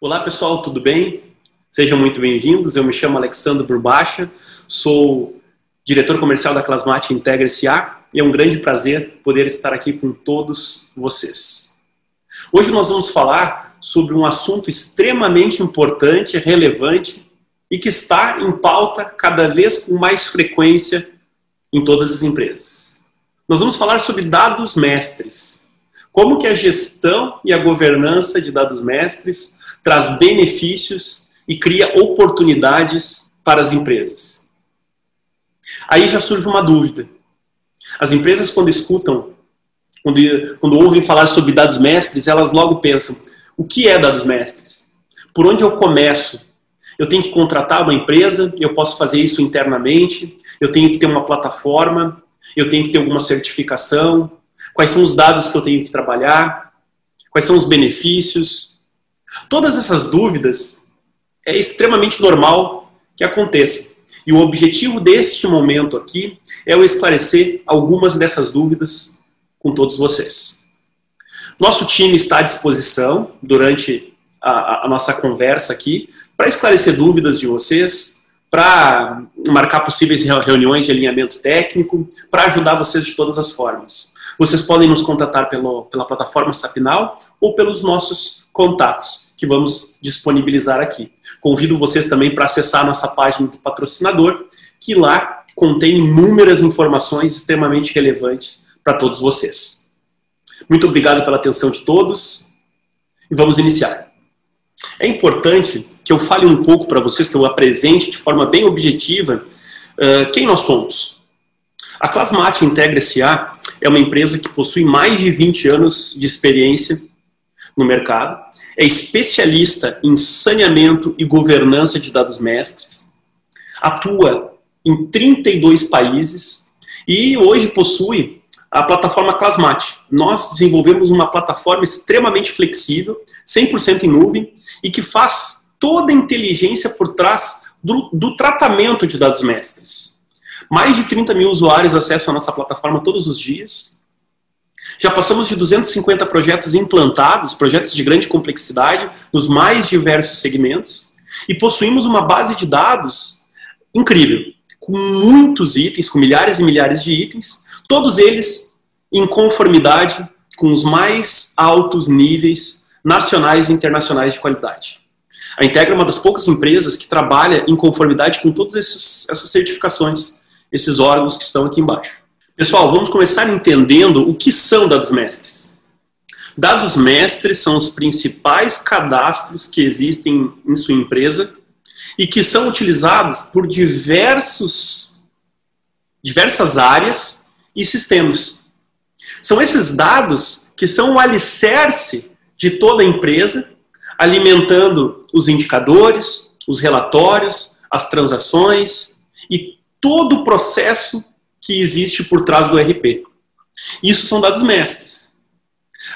Olá pessoal, tudo bem? Sejam muito bem-vindos. Eu me chamo Alexandre Burbacha, sou diretor comercial da Clasmate Integra SA e é um grande prazer poder estar aqui com todos vocês. Hoje nós vamos falar sobre um assunto extremamente importante, relevante e que está em pauta cada vez com mais frequência em todas as empresas. Nós vamos falar sobre dados mestres. Como que a gestão e a governança de dados mestres traz benefícios e cria oportunidades para as empresas. Aí já surge uma dúvida. As empresas, quando escutam, quando, quando ouvem falar sobre dados mestres, elas logo pensam: o que é dados mestres? Por onde eu começo? Eu tenho que contratar uma empresa, eu posso fazer isso internamente, eu tenho que ter uma plataforma, eu tenho que ter alguma certificação, quais são os dados que eu tenho que trabalhar, quais são os benefícios. Todas essas dúvidas é extremamente normal que aconteçam. E o objetivo deste momento aqui é eu esclarecer algumas dessas dúvidas com todos vocês. Nosso time está à disposição durante a, a nossa conversa aqui para esclarecer dúvidas de vocês, para marcar possíveis reuniões de alinhamento técnico, para ajudar vocês de todas as formas. Vocês podem nos contatar pelo, pela plataforma Sapinal ou pelos nossos contatos, que vamos disponibilizar aqui. Convido vocês também para acessar nossa página do patrocinador, que lá contém inúmeras informações extremamente relevantes para todos vocês. Muito obrigado pela atenção de todos e vamos iniciar. É importante que eu fale um pouco para vocês, que eu apresente de forma bem objetiva uh, quem nós somos. A Clasmate Integra SA é uma empresa que possui mais de 20 anos de experiência no mercado, é especialista em saneamento e governança de dados mestres, atua em 32 países e hoje possui a plataforma Clasmate. Nós desenvolvemos uma plataforma extremamente flexível, 100% em nuvem, e que faz toda a inteligência por trás do, do, tratamento de dados mestres. Mais de 30 mil usuários acessam a nossa plataforma todos os dias. Já passamos de 250 projetos implantados, projetos de grande complexidade, nos mais diversos segmentos, e possuímos uma base de dados incrível, com muitos itens, com milhares e milhares de itens, todos eles em conformidade com os mais altos níveis nacionais e internacionais de qualidade. A Integra é uma das poucas empresas que trabalha em conformidade com todas essas certificações, esses órgãos que estão aqui embaixo. Pessoal, vamos começar entendendo o que são dados mestres. Dados mestres são os principais cadastros que existem em sua empresa e que são utilizados por diversos, diversas áreas e sistemas. São esses dados que são o alicerce de toda a empresa, alimentando os indicadores, os relatórios, as transações e todo o processo que existe por trás do RP. Isso são dados mestres.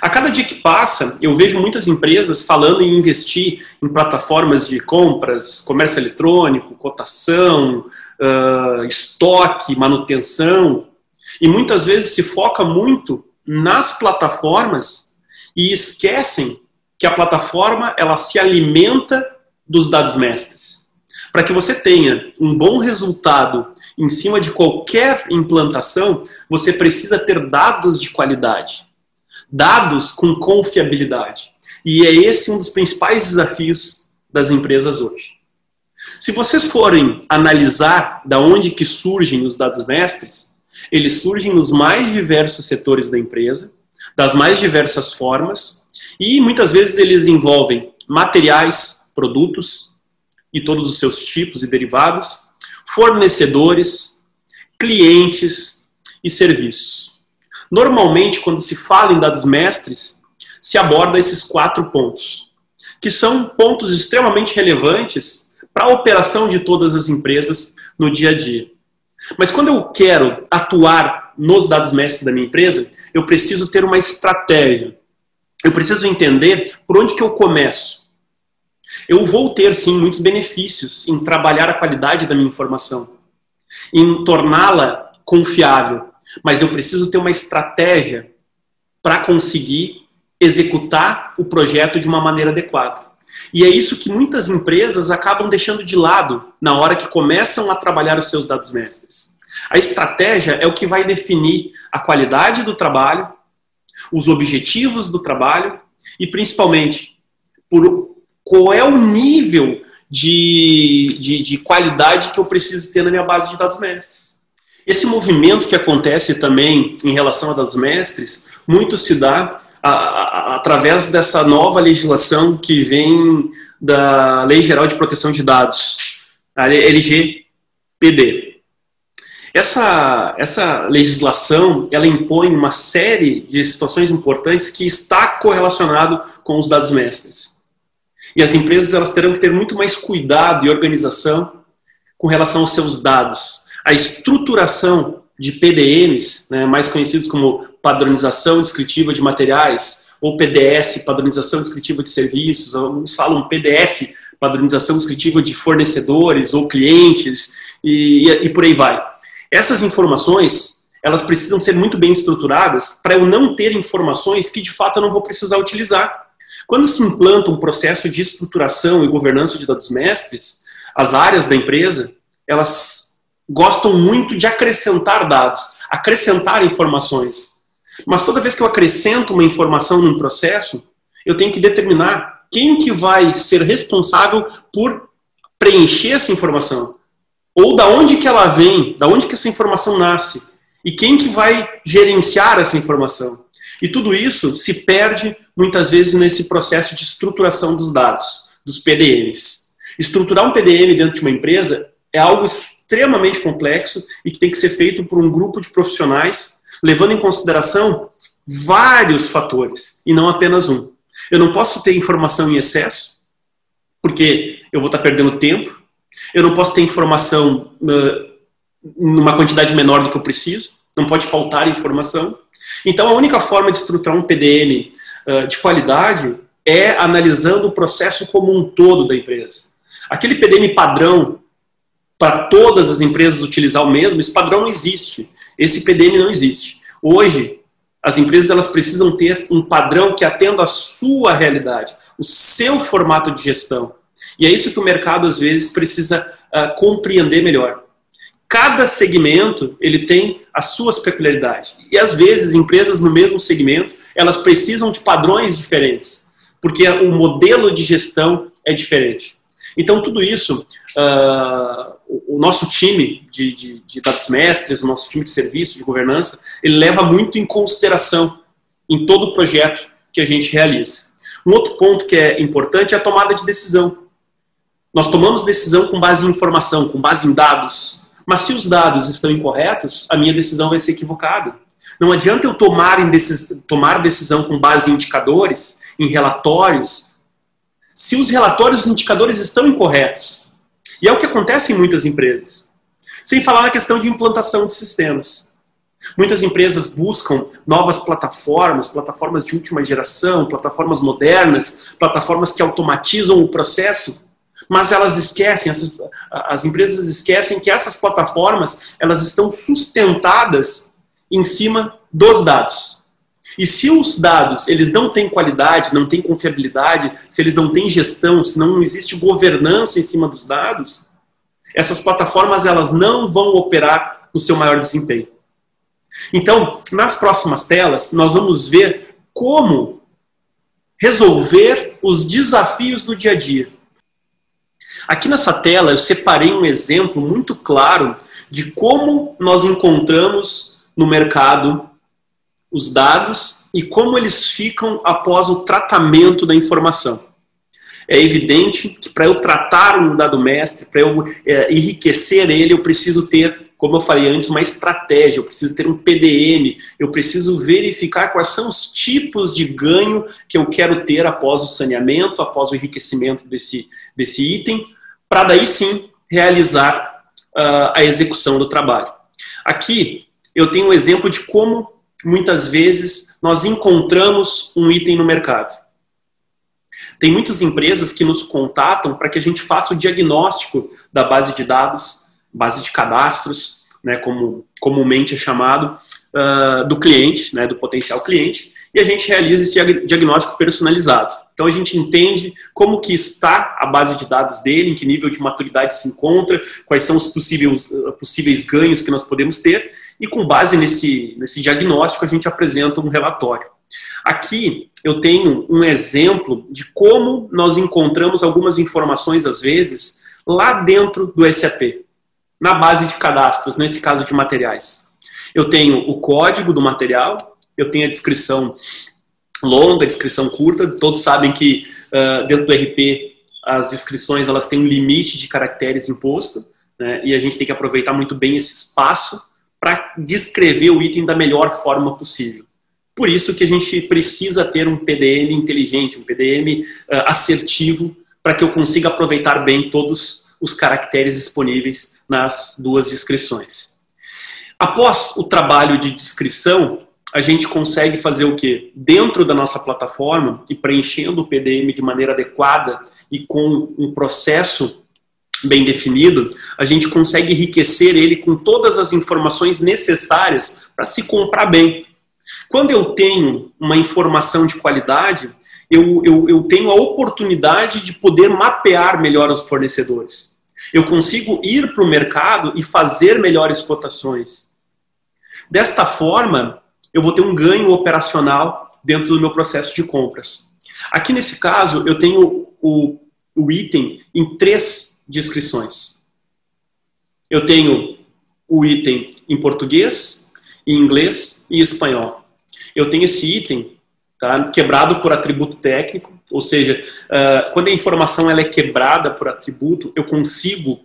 A cada dia que passa, eu vejo muitas empresas falando em investir em plataformas de compras, comércio eletrônico, cotação, uh, estoque, manutenção, e muitas vezes se foca muito nas plataformas e esquecem que a plataforma ela se alimenta dos dados mestres. Para que você tenha um bom resultado em cima de qualquer implantação, você precisa ter dados de qualidade, dados com confiabilidade. E é esse um dos principais desafios das empresas hoje. Se vocês forem analisar da onde que surgem os dados mestres, eles surgem nos mais diversos setores da empresa, das mais diversas formas, e muitas vezes eles envolvem materiais, produtos e todos os seus tipos e derivados, fornecedores, clientes e serviços. Normalmente, quando se fala em dados mestres, se aborda esses quatro pontos, que são pontos extremamente relevantes para a operação de todas as empresas no dia a dia. Mas quando eu quero atuar nos dados mestres da minha empresa, eu preciso ter uma estratégia. Eu preciso entender por onde que eu começo. Eu vou ter sim muitos benefícios em trabalhar a qualidade da minha informação, em torná-la confiável, mas eu preciso ter uma estratégia para conseguir executar o projeto de uma maneira adequada. E é isso que muitas empresas acabam deixando de lado na hora que começam a trabalhar os seus dados mestres. A estratégia é o que vai definir a qualidade do trabalho, os objetivos do trabalho e, principalmente, por qual é o nível de, de, de qualidade que eu preciso ter na minha base de dados mestres. Esse movimento que acontece também em relação a dados mestres, muito se dá a, a, através dessa nova legislação que vem da Lei Geral de Proteção de Dados, a LGPD. Essa, essa legislação ela impõe uma série de situações importantes que está correlacionado com os dados mestres. E as empresas elas terão que ter muito mais cuidado e organização com relação aos seus dados. A estruturação de PDMs, né, mais conhecidos como padronização descritiva de materiais, ou PDS, padronização descritiva de serviços, alguns falam PDF, padronização descritiva de fornecedores ou clientes, e, e, por aí vai. Essas informações, elas precisam ser muito bem estruturadas para eu não ter informações que de fato eu não vou precisar utilizar. Quando se implanta um processo de estruturação e governança de dados mestres, as áreas da empresa, elas gostam muito de acrescentar dados, acrescentar informações. Mas toda vez que eu acrescento uma informação num processo, eu tenho que determinar quem que vai ser responsável por preencher essa informação. Ou da onde que ela vem, da onde que essa informação nasce. E quem que vai gerenciar essa informação. E tudo isso se perde muitas vezes nesse processo de estruturação dos dados, dos PDMs. Estruturar um PDM dentro de uma empresa é algo extremamente complexo e que tem que ser feito por um grupo de profissionais, levando em consideração vários fatores e não apenas um. Eu não posso ter informação em excesso, porque eu vou estar perdendo tempo. Eu não posso ter informação uh, numa quantidade menor do que eu preciso. Não pode faltar informação. Então, a única forma de estruturar um PDM uh, de qualidade é analisando o processo como um todo da empresa. Aquele PDM padrão para todas as empresas utilizar o mesmo, esse padrão não existe. Esse PDM não existe. Hoje, as empresas elas precisam ter um padrão que atenda à sua realidade, o seu formato de gestão. E é isso que o mercado às vezes precisa uh, compreender melhor. Cada segmento ele tem as suas peculiaridades e às vezes empresas no mesmo segmento elas precisam de padrões diferentes porque o modelo de gestão é diferente. Então tudo isso uh, o nosso time de, de, de, dados mestres, o nosso time de serviço, de governança, ele leva muito em consideração em todo o projeto que a gente realiza. Um outro ponto que é importante é a tomada de decisão. Nós tomamos decisão com base em informação, com base em dados. Mas se os dados estão incorretos, a minha decisão vai ser equivocada. Não adianta eu tomar, tomar decisão com base em indicadores, em relatórios, se os relatórios e indicadores estão incorretos. E é o que acontece em muitas empresas. Sem falar na questão de implantação de sistemas. Muitas empresas buscam novas plataformas, plataformas de última geração, plataformas modernas, plataformas que automatizam o processo, mas elas esquecem, as, as empresas esquecem que essas plataformas elas estão sustentadas em cima dos dados. E se os dados eles não têm qualidade, não têm confiabilidade, se eles não têm gestão, se não existe governança em cima dos dados, essas plataformas elas não vão operar no seu maior desempenho. Então, nas próximas telas, nós vamos ver como resolver os desafios do dia a dia. Aqui nessa tela eu separei um exemplo muito claro de como nós encontramos no mercado os dados e como eles ficam após o tratamento da informação. É evidente que para eu tratar um dado mestre, para eu é, enriquecer ele, eu preciso ter, como eu falei antes, uma estratégia, eu preciso ter um PDM, eu preciso verificar quais são os tipos de ganho que eu quero ter após o saneamento, após o enriquecimento desse, desse item, para daí sim realizar uh, a execução do trabalho. Aqui eu tenho um exemplo de como muitas vezes nós encontramos um item no mercado. Tem muitas empresas que nos contatam para que a gente faça o diagnóstico da base de dados, base de cadastros, né, como comumente é chamado, uh, do cliente, né, do potencial cliente, e a gente realiza esse diagnóstico personalizado. Então a gente entende como que está a base de dados dele, em que nível de maturidade se encontra, quais são os possíveis, uh, possíveis ganhos que nós podemos ter, e com base nesse, nesse diagnóstico a gente apresenta um relatório. Aqui eu tenho um exemplo de como nós encontramos algumas informações, às vezes, lá dentro do SAP, na base de cadastros, nesse caso de materiais. Eu tenho o código do material, eu tenho a descrição longa, descrição curta. Todos sabem que uh, dentro do RP as descrições elas têm um limite de caracteres imposto, né? e a gente tem que aproveitar muito bem esse espaço para descrever o item da melhor forma possível. Por isso que a gente precisa ter um PDM inteligente, um PDM uh, assertivo, para que eu consiga aproveitar bem todos os caracteres disponíveis nas duas descrições. Após o trabalho de descrição, a gente consegue fazer o quê? Dentro da nossa plataforma e preenchendo o PDM de maneira adequada e com um processo bem definido, a gente consegue enriquecer ele com todas as informações necessárias para se comprar bem. Quando eu tenho uma informação de qualidade, eu, eu, eu tenho a oportunidade de poder mapear melhor os fornecedores. Eu consigo ir para o mercado e fazer melhores cotações. Desta forma, eu vou ter um ganho operacional dentro do meu processo de compras. Aqui nesse caso, eu tenho o, o item em três descrições. Eu tenho o item em português, em inglês e espanhol. Eu tenho esse item tá, quebrado por atributo técnico, ou seja, uh, quando a informação ela é quebrada por atributo, eu consigo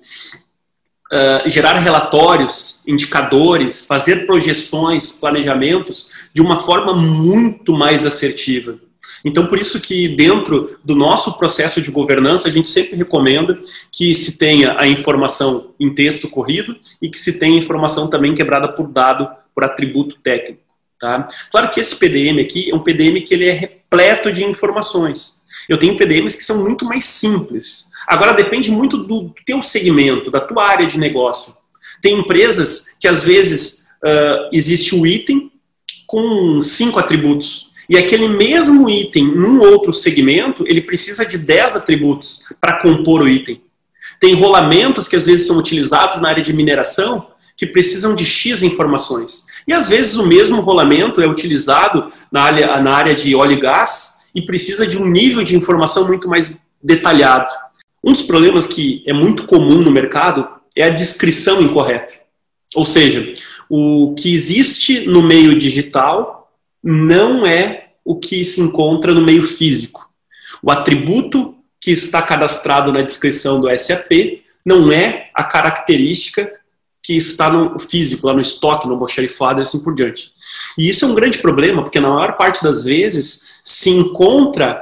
uh, gerar relatórios, indicadores, fazer projeções, planejamentos de uma forma muito mais assertiva. Então, por isso que dentro do nosso processo de governança, a gente sempre recomenda que se tenha a informação em texto corrido e que se tenha informação também quebrada por dado, por atributo técnico. Tá? Claro que esse PDM aqui é um PDM que ele é repleto de informações. Eu tenho PDMs que são muito mais simples. Agora depende muito do teu segmento, da tua área de negócio. Tem empresas que às vezes uh, existe o um item com cinco atributos. E aquele mesmo item, num outro segmento, ele precisa de 10 atributos para compor o item. Tem rolamentos que às vezes são utilizados na área de mineração que precisam de X informações. E às vezes o mesmo rolamento é utilizado na área, na área de óleo e gás e precisa de um nível de informação muito mais detalhado. Um dos problemas que é muito comum no mercado é a descrição incorreta. Ou seja, o que existe no meio digital não é o que se encontra no meio físico. O atributo que está cadastrado na descrição do SAP não é a característica que está no físico, lá no estoque, no almoxarifado e assim por diante. E isso é um grande problema, porque na maior parte das vezes se encontra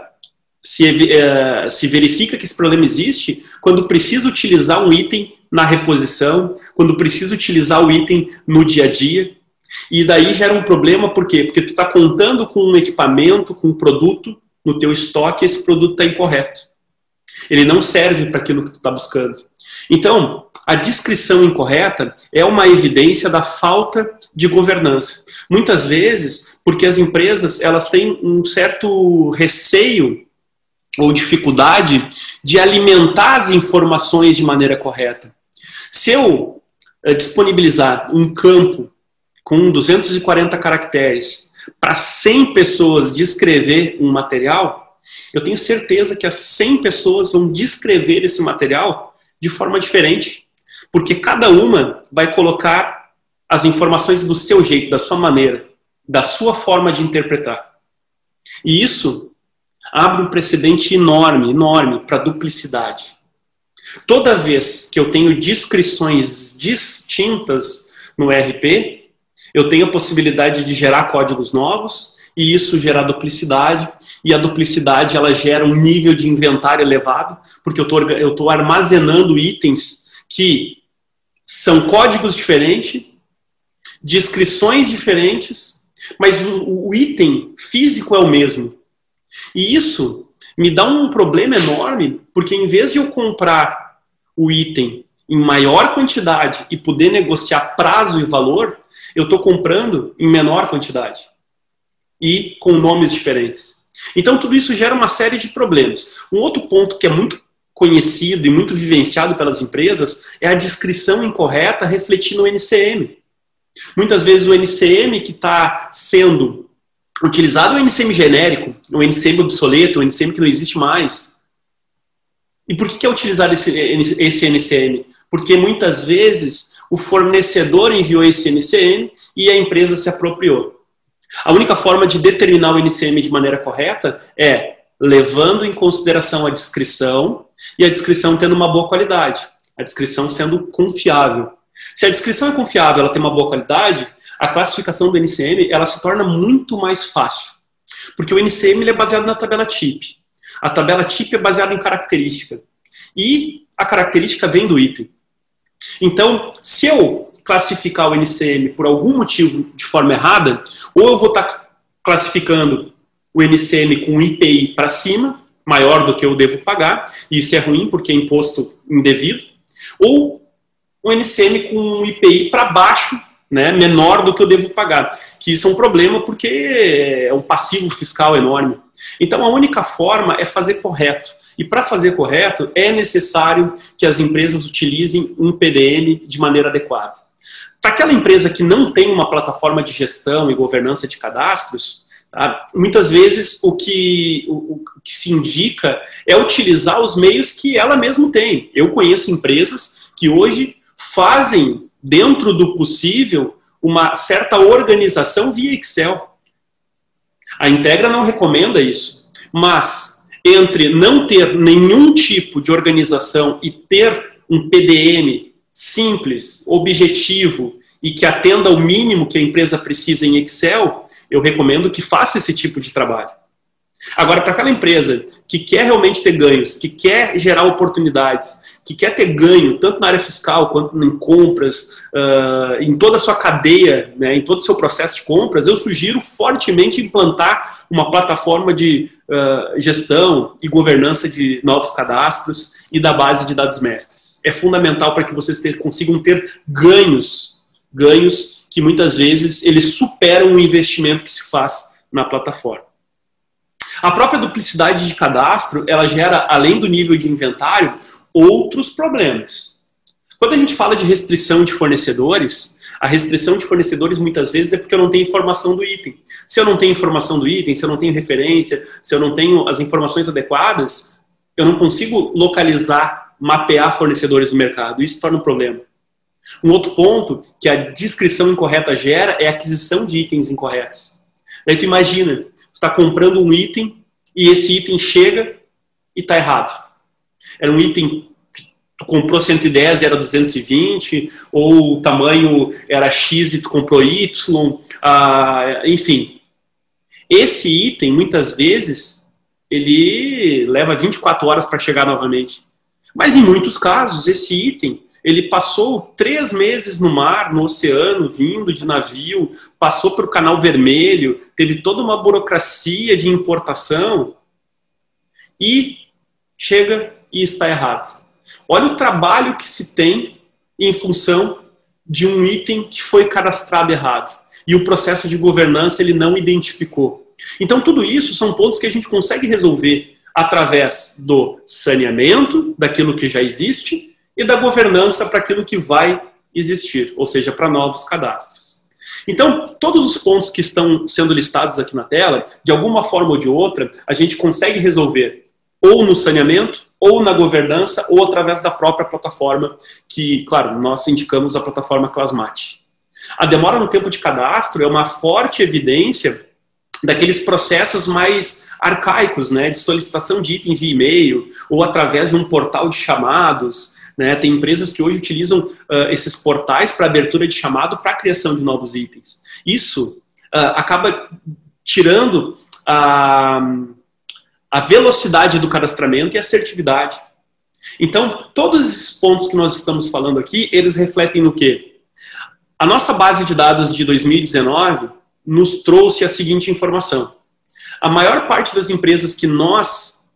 se, uh, se verifica que esse problema existe quando precisa utilizar um item na reposição, quando precisa utilizar o item no dia a dia. E daí gera um problema, por quê? Porque tu está contando com um equipamento, com um produto no teu estoque e esse produto está incorreto. Ele não serve para aquilo que tu está buscando. Então, a descrição incorreta é uma evidência da falta de governança. Muitas vezes, porque as empresas elas têm um certo receio ou dificuldade de alimentar as informações de maneira correta. Se eu eh, disponibilizar um campo com 240 caracteres para 100 pessoas descrever um material, eu tenho certeza que as 100 pessoas vão descrever esse material de forma diferente, porque cada uma vai colocar as informações do seu jeito, da sua maneira, da sua forma de interpretar. E isso abre um precedente enorme, enorme para duplicidade. Toda vez que eu tenho descrições distintas no RP, eu tenho a possibilidade de gerar códigos novos e isso gerar duplicidade e a duplicidade ela gera um nível de inventário elevado porque eu estou armazenando itens que são códigos diferentes, descrições diferentes, mas o, o item físico é o mesmo. E isso me dá um problema enorme, porque em vez de eu comprar o item em maior quantidade e poder negociar prazo e valor, eu estou comprando em menor quantidade e com nomes diferentes. Então, tudo isso gera uma série de problemas. Um outro ponto que é muito conhecido e muito vivenciado pelas empresas é a descrição incorreta refletindo o NCM. Muitas vezes o NCM que está sendo utilizado é o NCM genérico, o NCM obsoleto, o NCM que não existe mais. E por que é utilizado esse NCM? Porque muitas vezes o fornecedor enviou esse NCM e a empresa se apropriou. A única forma de determinar o NCM de maneira correta é levando em consideração a descrição e a descrição tendo uma boa qualidade, a descrição sendo confiável. Se a descrição é confiável, ela tem uma boa qualidade, a classificação do NCM ela se torna muito mais fácil. Porque o NCM é baseado na tabela TIP. A tabela TIP é baseada em característica. E a característica vem do item. Então, se eu classificar o NCM por algum motivo de forma errada, ou eu vou estar classificando o NCM com IPI para cima, maior do que eu devo pagar, e isso é ruim porque é imposto indevido, ou um NCM com IPI para baixo, né, menor do que eu devo pagar, que isso é um problema porque é um passivo fiscal enorme. Então a única forma é fazer correto. E para fazer correto é necessário que as empresas utilizem um PDM de maneira adequada. Para aquela empresa que não tem uma plataforma de gestão e governança de cadastros, muitas vezes o que, o, o que se indica é utilizar os meios que ela mesma tem. Eu conheço empresas que hoje fazem, dentro do possível, uma certa organização via Excel. A Integra não recomenda isso, mas entre não ter nenhum tipo de organização e ter um PDM simples, objetivo e que atenda ao mínimo que a empresa precisa em Excel, eu recomendo que faça esse tipo de trabalho. Agora, para aquela empresa que quer realmente ter ganhos, que quer gerar oportunidades, que quer ter ganho tanto na área fiscal quanto em compras, uh, em toda a sua cadeia, né, em todo o seu processo de compras, eu sugiro fortemente implantar uma plataforma de uh, gestão e governança de novos cadastros e da base de dados mestres. É fundamental para que vocês ter, consigam ter ganhos, ganhos que muitas vezes eles superam o investimento que se faz na plataforma. A própria duplicidade de cadastro, ela gera, além do nível de inventário, outros problemas. Quando a gente fala de restrição de fornecedores, a restrição de fornecedores muitas vezes é porque eu não tenho informação do item. Se eu não tenho informação do item, se eu não tenho referência, se eu não tenho as informações adequadas, eu não consigo localizar, mapear fornecedores no mercado. Isso torna um problema. Um outro ponto que a descrição incorreta gera é a aquisição de itens incorretos. Daí tu imagina, está comprando um item e esse item chega e está errado. Era um item que tu comprou 110 e era 220, ou o tamanho era X e tu comprou Y, ah, enfim. Esse item, muitas vezes, ele leva 24 horas para chegar novamente. Mas em muitos casos, esse item ele passou três meses no mar, no oceano, vindo de navio, passou pelo Canal Vermelho, teve toda uma burocracia de importação e chega e está errado. Olha o trabalho que se tem em função de um item que foi cadastrado errado e o processo de governança ele não identificou. Então tudo isso são pontos que a gente consegue resolver através do saneamento daquilo que já existe e da governança para aquilo que vai existir, ou seja, para novos cadastros. Então, todos os pontos que estão sendo listados aqui na tela, de alguma forma ou de outra, a gente consegue resolver ou no saneamento, ou na governança, ou através da própria plataforma, que, claro, nós indicamos a plataforma Clasmate. A demora no tempo de cadastro é uma forte evidência daqueles processos mais arcaicos, né, de solicitação de item via e-mail, ou através de um portal de chamados, né? Tem empresas que hoje utilizam uh, esses portais para abertura de chamado para criação de novos itens. Isso uh, acaba tirando a, a velocidade do cadastramento e a assertividade. Então, todos esses pontos que nós estamos falando aqui, eles refletem no quê? A nossa base de dados de 2019 nos trouxe a seguinte informação. A maior parte das empresas que nós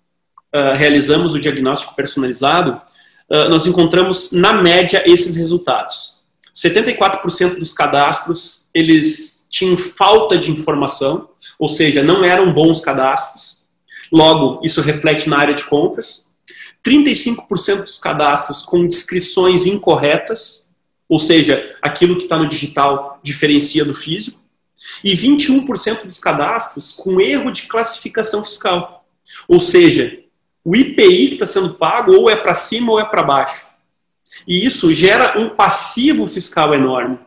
uh, realizamos o diagnóstico personalizado, nós encontramos, na média, esses resultados. 74% dos cadastros eles tinham falta de informação, ou seja, não eram bons cadastros. Logo, isso reflete na área de compras. 35% dos cadastros com descrições incorretas, ou seja, aquilo que está no digital diferencia do físico. E 21% dos cadastros com erro de classificação fiscal, ou seja, o IPI que está sendo pago ou é para cima ou é para baixo. E isso gera um passivo fiscal enorme,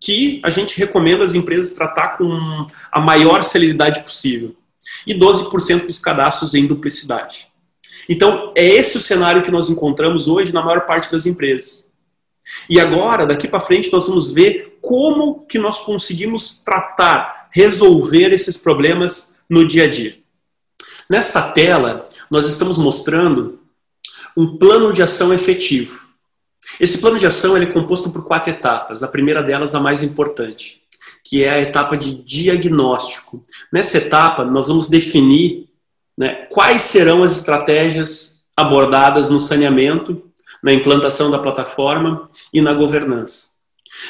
que a gente recomenda as empresas tratar com a maior celeridade possível. E 12% dos cadastros em duplicidade. Então, é esse o cenário que nós encontramos hoje na maior parte das empresas. E agora, daqui para frente, nós vamos ver como que nós conseguimos tratar, resolver esses problemas no dia a dia. Nesta tela, nós estamos mostrando um plano de ação efetivo. Esse plano de ação é composto por quatro etapas. A primeira delas, a mais importante, que é a etapa de diagnóstico. Nessa etapa, nós vamos definir né, quais serão as estratégias abordadas no saneamento, na implantação da plataforma e na governança.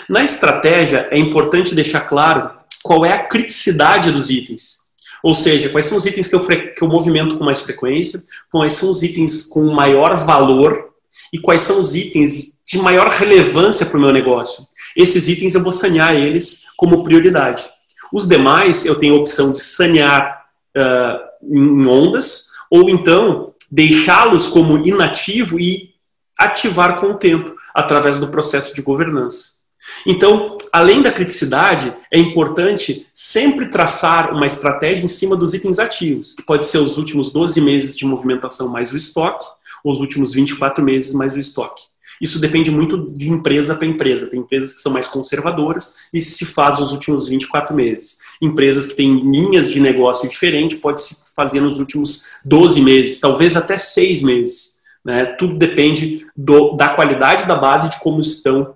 Na estratégia, é importante deixar claro qual é a criticidade dos itens. Ou seja, quais são os itens que eu, que eu movimento com mais frequência, quais são os itens com maior valor e quais são os itens de maior relevância para o meu negócio. Esses itens eu vou sanear eles como prioridade. Os demais eu tenho a opção de sanear uh, em ondas ou então deixá-los como inativo e ativar com o tempo através do processo de governança. Então, além da criticidade, é importante sempre traçar uma estratégia em cima dos itens ativos, que pode ser os últimos 12 meses de movimentação mais o estoque, ou os últimos 24 meses mais o estoque. Isso depende muito de empresa para empresa. Tem empresas que são mais conservadoras e se faz nos últimos 24 meses. Empresas que têm linhas de negócio diferentes pode se fazer nos últimos 12 meses, talvez até 6 meses. Né? Tudo depende do, da qualidade da base de como estão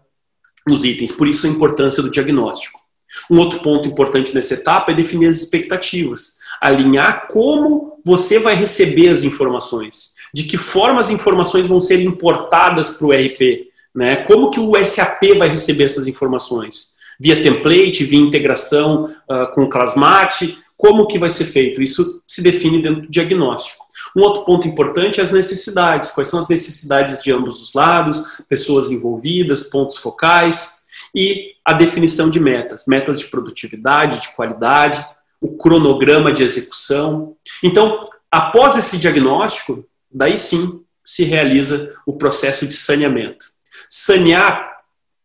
os itens. Por isso a importância do diagnóstico. Um outro ponto importante nessa etapa é definir as expectativas, alinhar como você vai receber as informações, de que forma as informações vão ser importadas para o RP, né? Como que o SAP vai receber essas informações? Via template, via integração uh, com o Clasmate, como que vai ser feito? Isso se define dentro do diagnóstico. Um outro ponto importante é as necessidades. Quais são as necessidades de ambos os lados, pessoas envolvidas, pontos focais e a definição de metas, metas de produtividade, de qualidade, o cronograma de execução. Então, após esse diagnóstico, daí sim se realiza o processo de saneamento. Sanear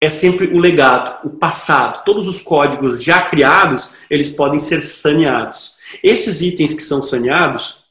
é sempre o legado, o passado. Todos os códigos já criados, eles podem ser saneados. Esses itens que são saneados,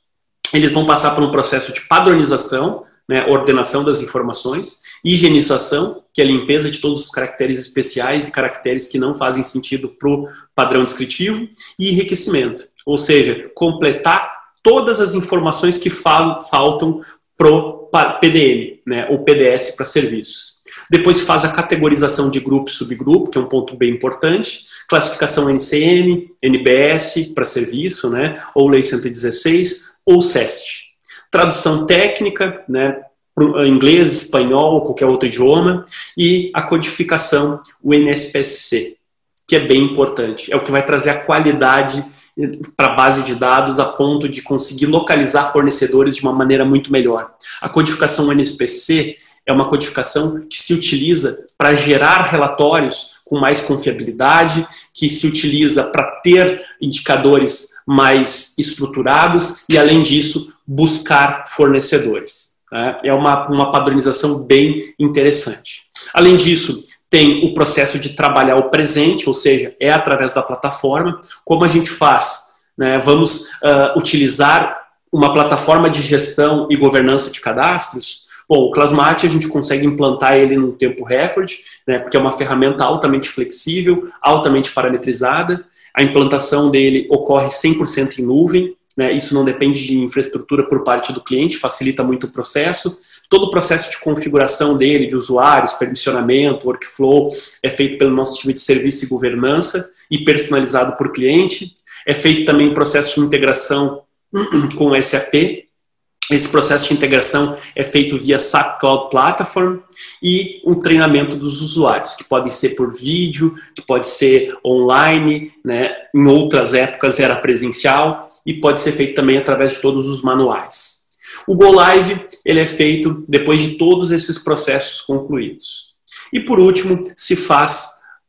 eles vão passar por um processo de padronização, né, ordenação das informações, higienização, que é a limpeza de todos os caracteres especiais e caracteres que não fazem sentido para o padrão descritivo, e enriquecimento, ou seja, completar todas as informações que faltam para o PDM, né, ou PDS para serviços. Depois faz a categorização de grupo e subgrupo, que é um ponto bem importante. Classificação NCN, NBS para serviço, né? ou Lei 116, ou SEST. Tradução técnica, né? inglês, espanhol qualquer outro idioma. E a codificação, o NSPSC, que é bem importante. É o que vai trazer a qualidade para a base de dados a ponto de conseguir localizar fornecedores de uma maneira muito melhor. A codificação NSPC é uma codificação que se utiliza para gerar relatórios com mais confiabilidade, que se utiliza para ter indicadores mais estruturados e, além disso, buscar fornecedores. Né? É uma, uma padronização bem interessante. Além disso, tem o processo de trabalhar o presente, ou seja, é através da plataforma. Como a gente faz? Né? Vamos uh, utilizar uma plataforma de gestão e governança de cadastros Bom, o Clasmate a gente consegue implantar ele num tempo recorde, né, porque é uma ferramenta altamente flexível, altamente parametrizada. A implantação dele ocorre 100% em nuvem, né, isso não depende de infraestrutura por parte do cliente, facilita muito o processo. Todo o processo de configuração dele, de usuários, permissionamento, workflow, é feito pelo nosso time de serviço e governança e personalizado por cliente. É feito também o processo de integração com o SAP, esse processo de integração é feito via SAP Cloud Platform e um treinamento dos usuários, que pode ser por vídeo, que pode ser online, né? em outras épocas era presencial e pode ser feito também através de todos os manuais. O Go Live ele é feito depois de todos esses processos concluídos. E por último, se faz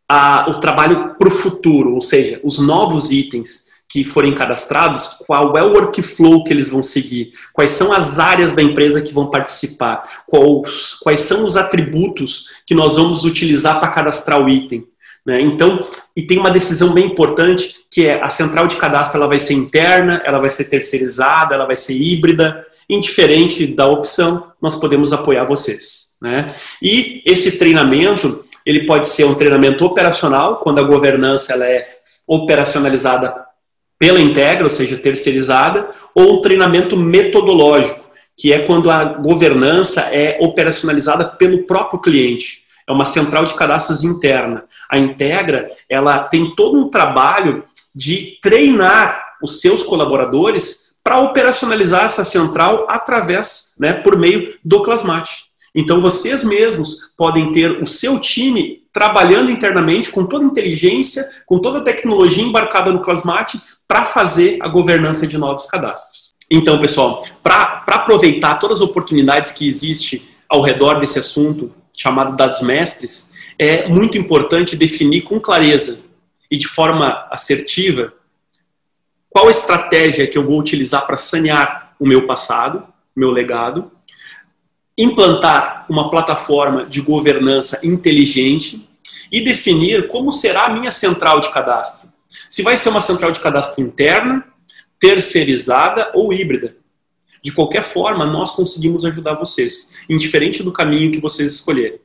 a, o trabalho para o futuro, ou seja, os novos itens que forem cadastrados, qual é o workflow que eles vão seguir, quais são as áreas da empresa que vão participar, quais, quais são os atributos que nós vamos utilizar para cadastrar o item. Né? Então, e tem uma decisão bem importante que é a central de cadastro ela vai ser interna, ela vai ser terceirizada, ela vai ser híbrida, indiferente da opção, nós podemos apoiar vocês. Né? E esse treinamento ele pode ser um treinamento operacional, quando a governança ela é operacionalizada pela Integra, ou seja, terceirizada, ou um treinamento metodológico, que é quando a governança é operacionalizada pelo próprio cliente. É uma central de cadastros interna. A Integra, ela tem todo um trabalho de treinar os seus colaboradores para operacionalizar essa central através, né, por meio do Clasmate. Então, vocês mesmos podem ter o seu time trabalhando internamente com toda a inteligência, com toda a tecnologia embarcada no Clasmate para fazer a governança de novos cadastros. Então, pessoal, para aproveitar todas as oportunidades que existem ao redor desse assunto chamado dados mestres, é muito importante definir com clareza e de forma assertiva qual estratégia que eu vou utilizar para sanear o meu passado, meu legado, implantar uma plataforma de governança inteligente e definir como será a minha central de cadastro. Se vai ser uma central de cadastro interna, terceirizada ou híbrida. De qualquer forma, nós conseguimos ajudar vocês, indiferente do caminho que vocês escolherem.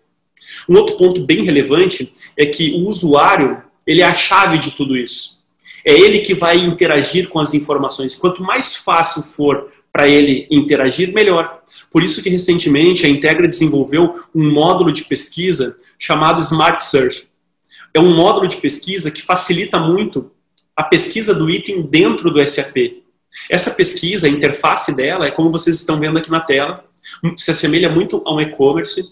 Um outro ponto bem relevante é que o usuário ele é a chave de tudo isso. É ele que vai interagir com as informações. Quanto mais fácil for para ele interagir, melhor. Por isso que recentemente a Integra desenvolveu um módulo de pesquisa chamado Smart Search. É um módulo de pesquisa que facilita muito a pesquisa do item dentro do SAP. Essa pesquisa, a interface dela, é como vocês estão vendo aqui na tela, se assemelha muito a um e-commerce.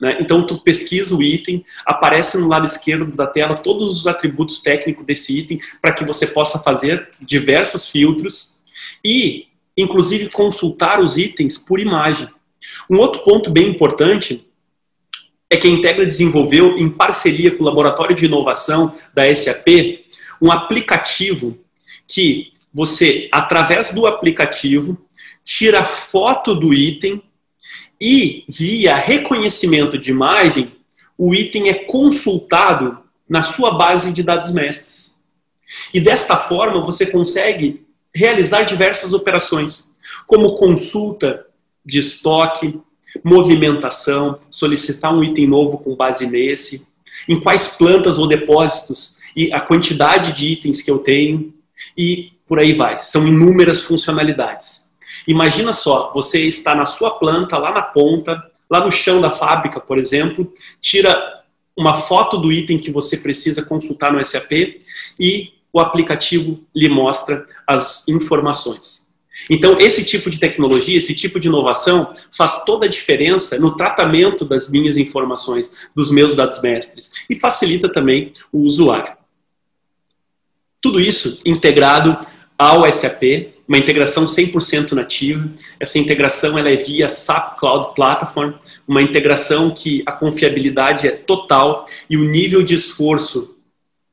Né? Então, tu pesquisa o item, aparece no lado esquerdo da tela todos os atributos técnicos desse item para que você possa fazer diversos filtros e inclusive consultar os itens por imagem. Um outro ponto bem importante é que a Integra desenvolveu, em parceria com o Laboratório de Inovação da SAP, um aplicativo que você, através do aplicativo, tira foto do item e, via reconhecimento de imagem, o item é consultado na sua base de dados mestres. E desta forma, você consegue realizar diversas operações, como consulta de estoque, movimentação, solicitar um item novo com base nesse, em quais plantas ou depósitos e a quantidade de itens que eu tenho e por aí vai. São inúmeras funcionalidades. Imagina só, você está na sua planta, lá na ponta, lá no chão da fábrica, por exemplo, tira uma foto do item que você precisa consultar no SAP e o aplicativo lhe mostra as informações. Então, esse tipo de tecnologia, esse tipo de inovação faz toda a diferença no tratamento das minhas informações, dos meus dados mestres e facilita também o usuário. Tudo isso integrado ao SAP, uma integração 100% nativa. Essa integração ela é via SAP Cloud Platform, uma integração que a confiabilidade é total e o nível de esforço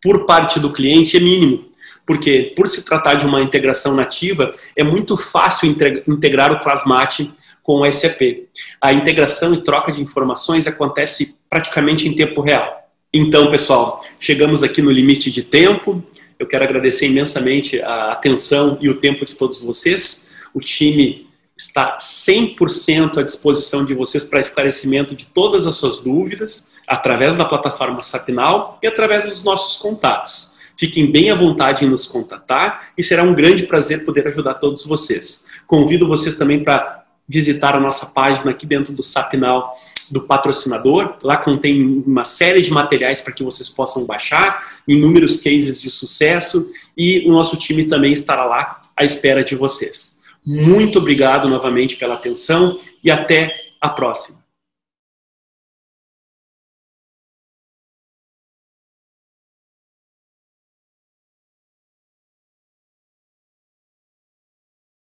por parte do cliente é mínimo. Porque, por se tratar de uma integração nativa, é muito fácil integrar o Clasmate com o SAP. A integração e troca de informações acontece praticamente em tempo real. Então, pessoal, chegamos aqui no limite de tempo. Eu quero agradecer imensamente a atenção e o tempo de todos vocês. O time está 100% à disposição de vocês para esclarecimento de todas as suas dúvidas através da plataforma Sapinal e através dos nossos contatos. Fiquem bem à vontade em nos contatar e será um grande prazer poder ajudar todos vocês. Convido vocês também para visitar a nossa página aqui dentro do Sapinal do patrocinador. Lá contém uma série de materiais para que vocês possam baixar, inúmeros cases de sucesso e o nosso time também estará lá à espera de vocês. Muito obrigado novamente pela atenção e até a próxima.